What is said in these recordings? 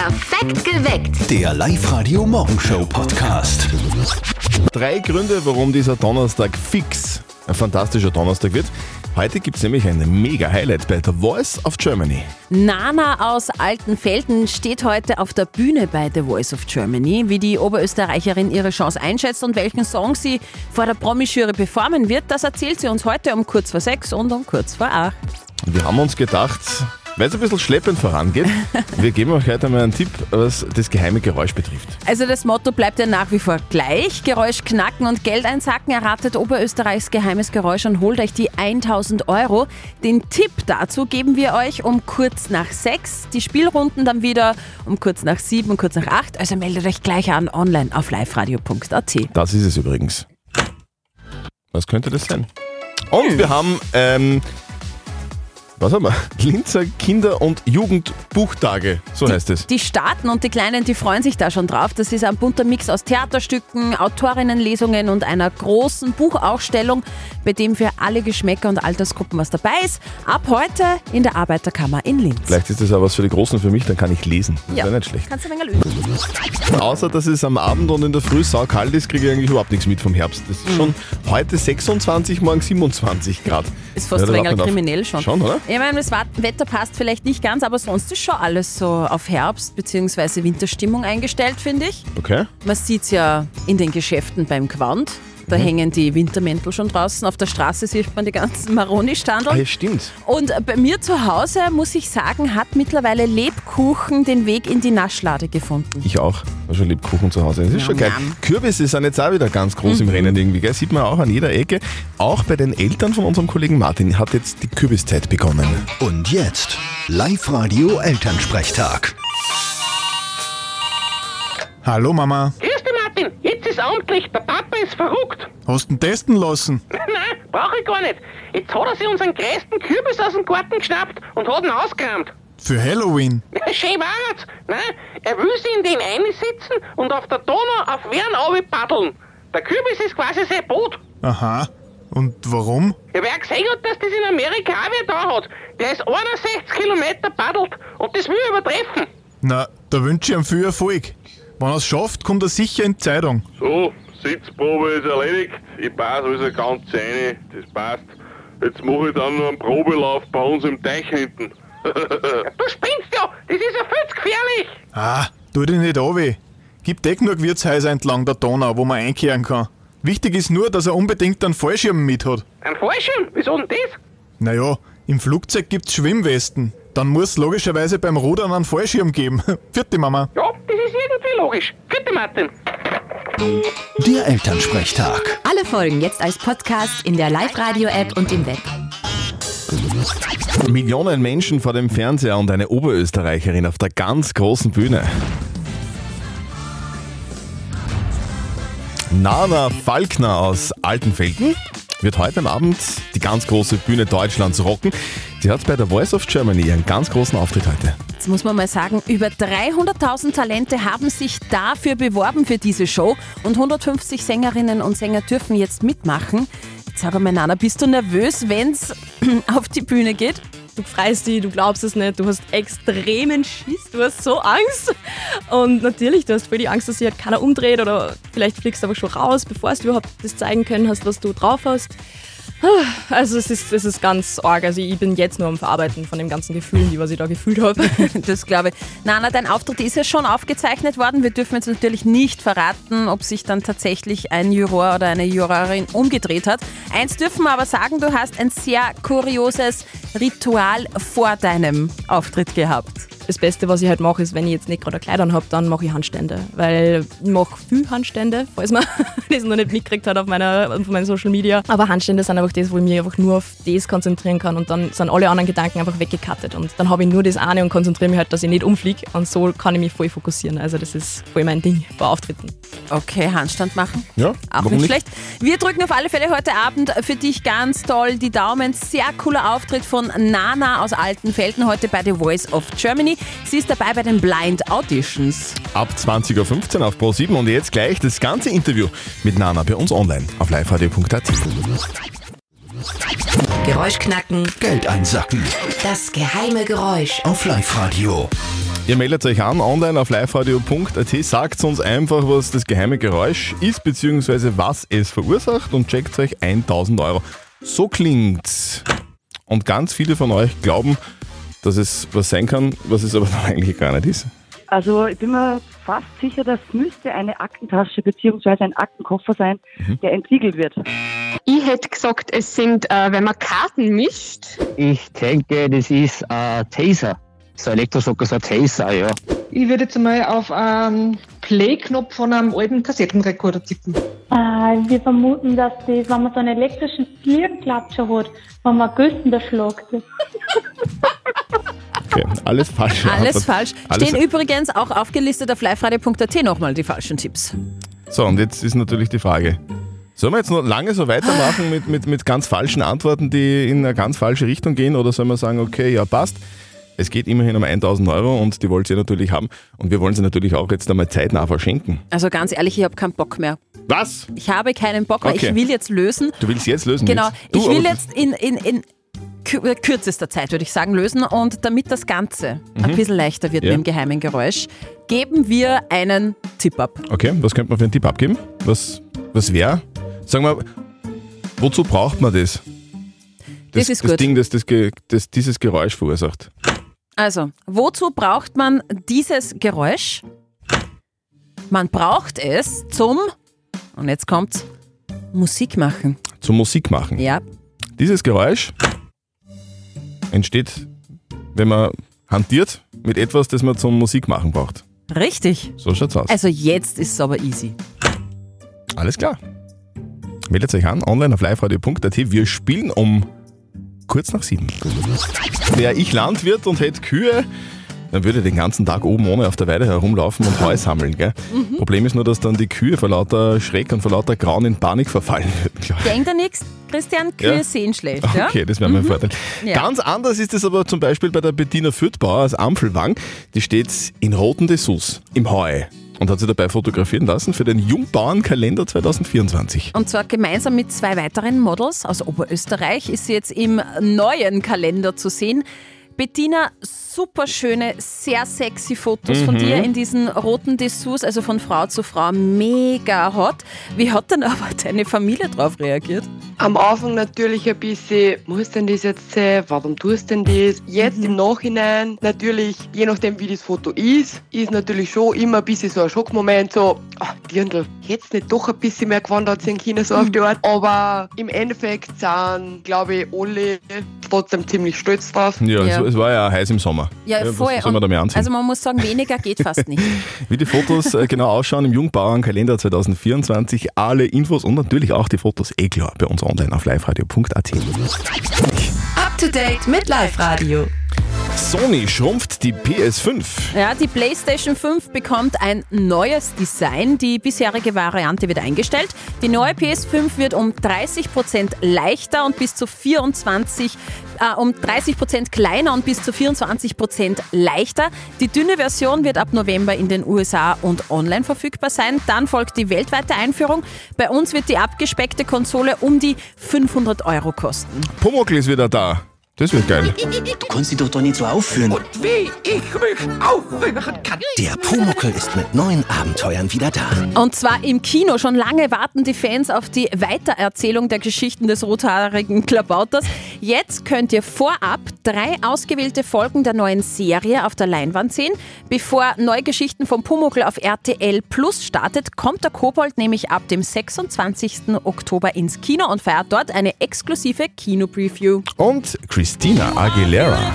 Perfekt geweckt. Der Live-Radio Morgenshow Podcast. Drei Gründe, warum dieser Donnerstag fix ein fantastischer Donnerstag wird. Heute gibt es nämlich ein mega Highlight bei The Voice of Germany. Nana aus Altenfelden steht heute auf der Bühne bei The Voice of Germany. Wie die Oberösterreicherin ihre Chance einschätzt und welchen Song sie vor der Promi-Jury performen wird, das erzählt sie uns heute um kurz vor sechs und um kurz vor acht. Wir haben uns gedacht, weil es ein bisschen schleppend vorangeht, wir geben euch heute mal einen Tipp, was das geheime Geräusch betrifft. Also das Motto bleibt ja nach wie vor gleich. Geräusch knacken und Geld einsacken. Erratet Oberösterreichs geheimes Geräusch und holt euch die 1000 Euro. Den Tipp dazu geben wir euch um kurz nach sechs. Die Spielrunden dann wieder um kurz nach sieben und kurz nach acht. Also meldet euch gleich an online auf liveradio.at. Das ist es übrigens. Was könnte das sein? Und wir haben, ähm, was haben wir? Linzer Kinder- und Jugendbuchtage, so heißt es. Die starten und die Kleinen, die freuen sich da schon drauf. Das ist ein bunter Mix aus Theaterstücken, Autorinnenlesungen und einer großen Buchausstellung, bei dem für alle Geschmäcker und Altersgruppen was dabei ist. Ab heute in der Arbeiterkammer in Linz. Vielleicht ist das auch was für die Großen für mich, dann kann ich lesen. Das Ja. wäre nicht schlecht. Kannst du wenig üben. Außer, dass es am Abend und in der Früh saukalt ist, kriege ich eigentlich überhaupt nichts mit vom Herbst. Das ist schon heute 26, morgen 27 Grad. Ist fast Ja, ein wenig kriminell schon. Schon, oder? Ich meine, das Wetter passt vielleicht nicht ganz, aber sonst ist schon alles so auf Herbst- bzw. Winterstimmung eingestellt, finde ich. Okay. Man sieht es ja in den Geschäften beim Quant. Da Mhm. hängen die Wintermäntel schon draußen. Auf der Straße sieht man die ganzen Ah, Maroni-Standeln. ja, stimmt. Und bei mir zu Hause, muss ich sagen, hat mittlerweile Lebkuchen den Weg in die Naschlade gefunden. Ich auch. War schon Lebkuchen zu Hause. Das ist schon geil. Kürbisse sind jetzt auch wieder ganz groß im Rennen irgendwie. Gell? Sieht man auch an jeder Ecke. Auch bei den Eltern von unserem Kollegen Martin hat jetzt die Kürbiszeit begonnen. Und jetzt Live-Radio Elternsprechtag. Hallo Mama, Grüß dich, Martin. Jetzt ist amtlich. Der Papa ist verrückt. hast du ihn testen lassen? Nein, brauche ich gar nicht. Jetzt hat er sich unseren größten Kürbis aus dem Garten geschnappt und hat ihn ausgerammt. Für Halloween? Schön war's. Nein, er will sich in den einsitzen und auf der Donau auf Wern paddeln. Der Kürbis ist quasi sein Boot. Aha. Und warum? Ja, wer gesehen hat, dass das in Amerika auch wer da hat, der ist 61 Kilometer paddelt und das will er übertreffen. Na, da wünsche ich ihm viel Erfolg. Wenn er es schafft, kommt er sicher in die Zeitung. So, Sitzprobe ist erledigt. Ich passe also ganz rein. Das passt. Jetzt mache ich dann noch einen Probelauf bei uns im Teich hinten. Du spinnst ja, das ist ja viel zu gefährlich. Ah, tu dich nicht an weh. Gibt eh genug Wirtshäuser entlang der Donau, wo man einkehren kann. Wichtig ist nur, dass er unbedingt einen Fallschirm mit hat. Ein Fallschirm, wieso denn das? Naja, im Flugzeug gibt's Schwimmwesten. Dann muss logischerweise beim Rudern einen Fallschirm geben. Vierte Mama. Ja, das ist irgendwie logisch. Bitte, Martin. Der Elternsprechtag. Alle Folgen jetzt als Podcast in der Live-Radio-App und im Web. Millionen Menschen vor dem Fernseher und eine Oberösterreicherin auf der ganz großen Bühne. Nana Falkner aus Altenfelden wird heute am Abend die ganz große Bühne Deutschlands rocken. Sie hat bei der Voice of Germany ihren ganz großen Auftritt heute. Jetzt muss man mal sagen, über 300.000 Talente haben sich dafür beworben für diese Show und 150 Sängerinnen und Sänger dürfen jetzt mitmachen. Jetzt sag mal, Nana, bist du nervös, wenn's auf die Bühne geht? du freust dich, du glaubst es nicht, du hast extremen Schiss, du hast so Angst. Und natürlich, du hast voll die Angst, dass sich halt keiner umdreht oder vielleicht fliegst du aber schon raus, bevor du überhaupt das zeigen können hast, was du drauf hast. Also es ist, es ist ganz arg. Also ich bin jetzt nur am Verarbeiten von den ganzen Gefühlen, die was ich da gefühlt habe. Das glaube ich. Nana, dein Auftritt ist ja schon aufgezeichnet worden. Wir dürfen jetzt natürlich nicht verraten, ob sich dann tatsächlich ein Juror oder eine Jurorin umgedreht hat. Eins dürfen wir aber sagen, du hast ein sehr kurioses Ritual vor deinem Auftritt gehabt. Das Beste, was ich halt mache, ist, wenn ich jetzt nicht gerade Kleidern habe, dann mache ich Handstände. Weil ich mache viel Handstände, falls man das noch nicht mitgekriegt hat auf, meiner, auf meinen Social Media. Aber Handstände sind einfach das, wo ich mich einfach nur auf das konzentrieren kann und dann sind alle anderen Gedanken einfach weggekattet. Und dann habe ich nur das eine und konzentriere mich halt, dass ich nicht umfliege. Und so kann ich mich voll fokussieren. Also das ist voll mein Ding bei Auftritten. Okay, Handstand machen. Ja, Auch warum nicht, nicht? schlecht. Wir drücken auf alle Fälle heute Abend für dich ganz toll die Daumen. Sehr cooler Auftritt von Nana aus Altenfelden heute bei The Voice of Germany. Sie ist dabei bei den Blind Auditions. Ab 20.15 Uhr auf Pro7 und jetzt gleich das ganze Interview mit Nana bei uns online auf liveradio.at. Geräusch knacken, Geld einsacken. das geheime Geräusch. Auf Live-Radio. Ihr meldet euch an online auf liveradio.at, sagt uns einfach, was das geheime Geräusch ist, beziehungsweise was es verursacht und checkt euch 1000 Euro. So klingt's. Und ganz viele von euch glauben, dass es was sein kann, was es aber eigentlich gar nicht ist. Also ich bin mir fast sicher, das müsste eine Aktentasche bzw. ein Aktenkoffer sein, der entriegelt wird. Ich hätte gesagt, es sind, äh, wenn man Karten mischt. Ich denke, das ist ein Taser. So ein Elektroschocker, so ein Taser, ja. Ich würde jetzt mal auf einen Play-Knopf von einem alten Kassettenrekorder tippen. Äh, wir vermuten, dass das, wenn man so einen elektrischen Fliegenklatscher hat, wenn man Güssen da schlagt. Okay, alles falsch. Alles Antwort. falsch. Alles Stehen übrigens auch aufgelistet auf liveradio.at nochmal die falschen Tipps. So, und jetzt ist natürlich die Frage. Sollen wir jetzt noch lange so weitermachen mit, mit, mit ganz falschen Antworten, die in eine ganz falsche Richtung gehen? Oder sollen wir sagen, okay, ja, passt. Es geht immerhin um 1000 Euro und die wollt ihr natürlich haben. Und wir wollen sie natürlich auch jetzt einmal zeitnah verschenken. Also ganz ehrlich, ich habe keinen Bock mehr. Was? Ich habe keinen Bock mehr. Okay. Ich will jetzt lösen. Du willst jetzt lösen? Genau. Du, ich will jetzt in, in, in kür- kürzester Zeit, würde ich sagen, lösen. Und damit das Ganze ein Mhm. bisschen leichter wird Ja. mit dem geheimen Geräusch, geben wir einen Tipp ab. Okay, was könnte man für einen Tipp abgeben? Was, was wäre? Sagen wir, wozu braucht man das? Das ist das gut. Ding, das, das, das dieses Geräusch verursacht. Also, wozu braucht man dieses Geräusch? Man braucht es zum, und jetzt kommt's, Musik machen. Zum Musik machen. Ja. Dieses Geräusch entsteht, wenn man hantiert mit etwas, das man zum Musik machen braucht. Richtig. So schaut's aus. Also jetzt ist es aber easy. Alles klar. Meldet euch an, online auf liveradio.at. Wir spielen um kurz nach sieben. Wäre ich Landwirt und hätte Kühe, dann würde ich den ganzen Tag oben ohne auf der Weide herumlaufen und Heu sammeln. Gell? Mhm. Problem ist nur, dass dann die Kühe vor lauter Schreck und vor lauter Grauen in Panik verfallen würden. glaub. Denk da nichts, Christian, Kühe Ja. sehen schlecht. Ja? Okay, das wäre mein Vorteil. Ja. Ganz anders ist es aber zum Beispiel bei der Bettina Fürthbauer aus Ampfelwang. Die steht in roten Dessous im Heu und hat sie dabei fotografieren lassen für den Jungbauernkalender 2024. Und zwar gemeinsam mit zwei weiteren Models aus Oberösterreich ist sie jetzt im neuen Kalender zu sehen. Bettina, super schöne, sehr sexy Fotos von Mhm. dir in diesen roten Dessous, also von Frau zu Frau, mega hot. Wie hat denn aber deine Familie darauf reagiert? Am Anfang natürlich ein bisschen, muss denn das jetzt sein? Warum tust denn das? Jetzt im Nachhinein natürlich, je nachdem wie das Foto ist, ist natürlich schon immer ein bisschen so ein Schockmoment, so, ach, Dirndl, hättest nicht doch ein bisschen mehr gewandert sind können, so auf die Art. Aber im Endeffekt sind, glaube ich, alle trotzdem ziemlich stolz drauf. Ja, Es, es war ja heiß im Sommer. Ja, voll. Was soll man da mehr anziehen? Also man muss sagen, weniger geht fast nicht. Wie die Fotos äh, genau ausschauen im Jungbauernkalender 2024, alle Infos und natürlich auch die Fotos eh klar bei uns online auf liveradio.at. Up to date mit Live Radio. Sony schrumpft die PS5. Ja, die PlayStation 5 bekommt ein neues Design. Die bisherige Variante wird eingestellt. Die neue PS5 wird um 30% leichter und bis zu 24 äh, um 30% kleiner und bis zu 24% leichter. Die dünne Version wird ab November in den USA und online verfügbar sein. Dann folgt die weltweite Einführung. Bei uns wird die abgespeckte Konsole um die 500 Euro kosten. Pumuckl ist wieder da. Das wird geil. Du kannst dich doch da nicht so aufführen. Und Wie ich mich aufführen kann. der Pumuckel ist mit neuen Abenteuern wieder da. Und zwar im Kino. Schon lange warten die Fans auf die Weitererzählung der Geschichten des rothaarigen Klabauters. Jetzt könnt ihr vorab drei ausgewählte Folgen der neuen Serie auf der Leinwand sehen. Bevor neue Geschichten vom Pumuckl auf RTL Plus startet, kommt der Kobold nämlich ab dem 26. Oktober ins Kino und feiert dort eine exklusive Kino-Preview. Und Christina Aguilera.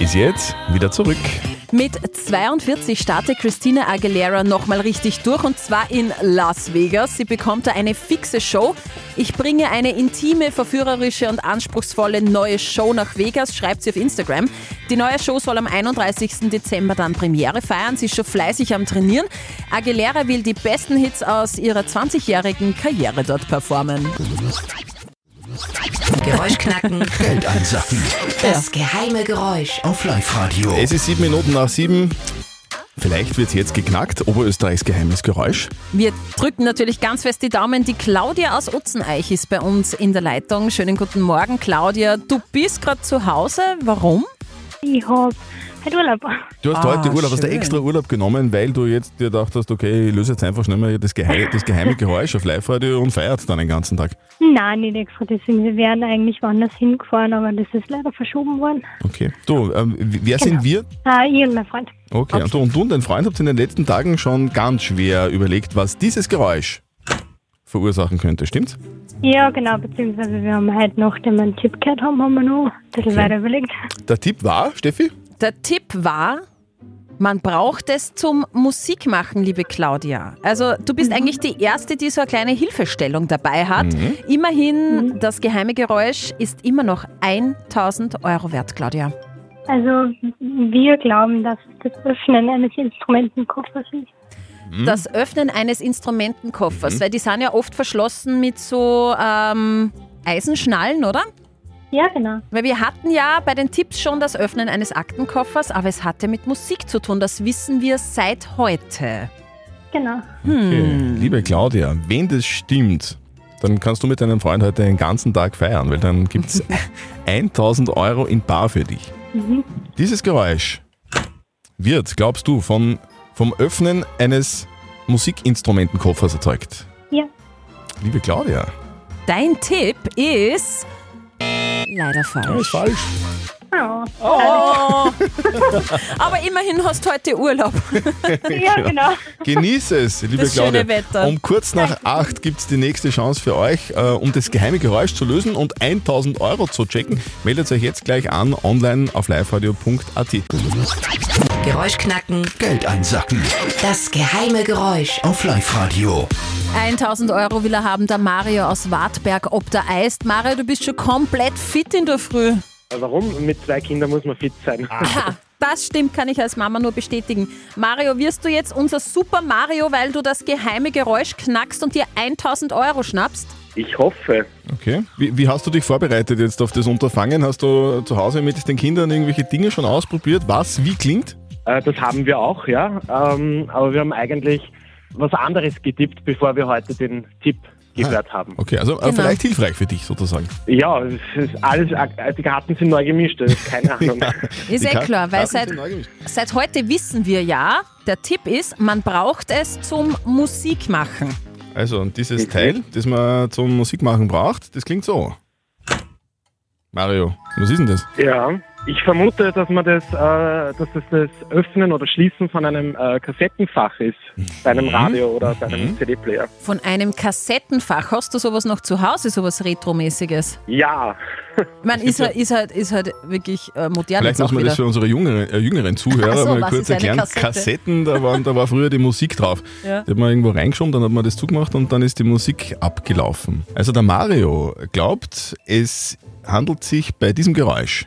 Ist jetzt wieder zurück. Mit 42 startet Christina Aguilera nochmal richtig durch und zwar in Las Vegas. Sie bekommt da eine fixe Show. Ich bringe eine intime, verführerische und anspruchsvolle neue Show nach Vegas, schreibt sie auf Instagram. Die neue Show soll am 31. Dezember dann Premiere feiern. Sie ist schon fleißig am Trainieren. Aguilera will die besten Hits aus ihrer 20-jährigen Karriere dort performen. Geräusch knacken. Geld einsacken. Das geheime Geräusch. Auf Live-Radio. Es ist sieben Minuten nach sieben. Vielleicht wird jetzt geknackt, Oberösterreichs geheimes Geräusch. Wir drücken natürlich ganz fest die Daumen. Die Claudia aus Utzeneich ist bei uns in der Leitung. Schönen guten Morgen, Claudia. Du bist gerade zu Hause. Warum? Ich habe heute Urlaub. Du hast Ah, heute Urlaub, hast du schön. extra Urlaub genommen, weil du jetzt dir gedacht hast, okay, ich löse jetzt einfach schnell mal das, geheime, das geheime Geräusch auf Live-Radio und feiert dann den ganzen Tag. Nein, nicht extra. Deswegen, wir wären eigentlich woanders hingefahren, aber das ist leider verschoben worden. Okay. Du, ähm, wer Genau. sind wir? Ah, ich und mein Freund. Okay, Und, du, und du und dein Freund habt in den letzten Tagen schon ganz schwer überlegt, was dieses Geräusch verursachen könnte, stimmt's? Ja, genau, beziehungsweise wir haben heute, nachdem wir einen Tipp gehört haben, haben wir noch ein bisschen Okay. weiter überlegt. Der Tipp war, Steffi? Der Tipp war, man braucht es zum Musikmachen, liebe Claudia. Also du bist eigentlich die Erste, die so eine kleine Hilfestellung dabei hat. Mhm. Immerhin, das geheime Geräusch ist immer noch 1000 Euro wert, Claudia. Also, wir glauben, dass das Öffnen eines Instrumentenkoffers ist. Das Öffnen eines Instrumentenkoffers, Mhm. weil die sind ja oft verschlossen mit so ähm, Eisenschnallen, oder? Ja, genau. Weil wir hatten ja bei den Tipps schon das Öffnen eines Aktenkoffers, aber es hatte mit Musik zu tun. Das wissen wir seit heute. Genau. Okay. Liebe Claudia, wenn das stimmt, dann kannst du mit deinem Freund heute den ganzen Tag feiern, weil dann gibt es 1000 Euro in Bar für dich. Mhm. Dieses Geräusch wird, glaubst du, von, vom Öffnen eines Musikinstrumentenkoffers erzeugt. Ja. Liebe Claudia, Dein Tipp ist leider falsch. das ist falsch. Oh. Oh. Aber immerhin hast du heute Urlaub. Ja, genau. Genieß es, liebe Das Claudia. schöne Wetter. Um kurz nach acht gibt es die nächste Chance für euch, äh, um das geheime Geräusch zu lösen und 1000 Euro zu checken. Meldet euch jetzt gleich an, online auf liveradio.at. Geräusch knacken. Geld einsacken. Das geheime Geräusch. Auf Live-Radio. 1000 Euro will er haben, der Mario aus Wartberg ob der Eist. Mario, du bist schon komplett fit in der Früh. Warum? Mit zwei Kindern muss man fit sein. Aha, das stimmt, kann ich als Mama nur bestätigen. Mario, wirst du jetzt unser Super Mario, weil du das geheime Geräusch knackst und dir 1000 Euro schnappst? Ich hoffe. Okay. Wie, wie hast du dich vorbereitet jetzt auf das Unterfangen? Hast du zu Hause mit den Kindern irgendwelche Dinge schon ausprobiert? Was wie klingt? Äh, das haben wir auch, ja. Ähm, aber wir haben eigentlich was anderes getippt, bevor wir heute den Tipp gehört haben. Okay, also Genau. vielleicht hilfreich für dich sozusagen. Ja, es ist alles, die Karten sind neu gemischt, das ist keine Ahnung. Ist Die eh klar, weil seit, seit heute wissen wir ja, der Tipp ist, man braucht es zum Musikmachen. Also, und dieses Teil, das man zum Musikmachen braucht, das klingt so. Mario, was ist denn das? Ja, ich vermute, dass man das, äh, dass das das Öffnen oder Schließen von einem äh, Kassettenfach ist, bei einem Radio oder bei einem CD-Player. Von einem Kassettenfach. Hast du sowas noch zu Hause, sowas Retromäßiges? Ja. Ich meine, ist halt, ist halt, ist halt wirklich äh, modern Vielleicht muss man wieder. das für unsere jüngeren, äh, jüngeren Zuhörer so, mal was kurz erklären. Kassette? Kassetten, da, waren, da war früher die Musik drauf. Ja. Die hat man irgendwo reingeschoben, dann hat man das zugemacht und dann ist die Musik abgelaufen. Also der Mario glaubt, es handelt sich bei diesem Geräusch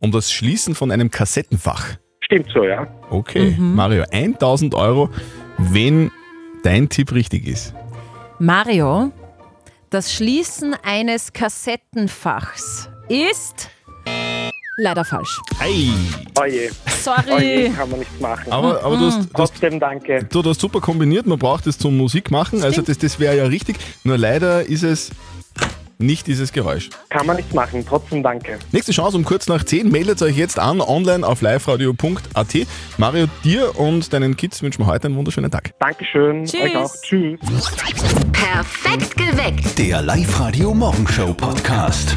um das Schließen von einem Kassettenfach. Stimmt so, ja. Okay, Mhm. Mario, 1000 Euro, wenn dein Tipp richtig ist. Mario, das Schließen eines Kassettenfachs ist leider falsch. Ei. Oje. Sorry. Oje, kann man nichts machen. Aber, aber du, hast, du, hast, Trotzdem danke. du hast super kombiniert, man braucht es zum Musik machen, also das, das wäre ja richtig. Nur leider ist es nicht dieses Geräusch. Kann man nichts machen. Trotzdem danke. Nächste Chance um kurz nach 10. Meldet euch jetzt an, online auf liveradio.at. Mario, dir und deinen Kids wünschen wir heute einen wunderschönen Tag. Dankeschön. Tschüss. Euch auch. Tschüss. Perfekt geweckt. Der Live-Radio Morgenshow Podcast.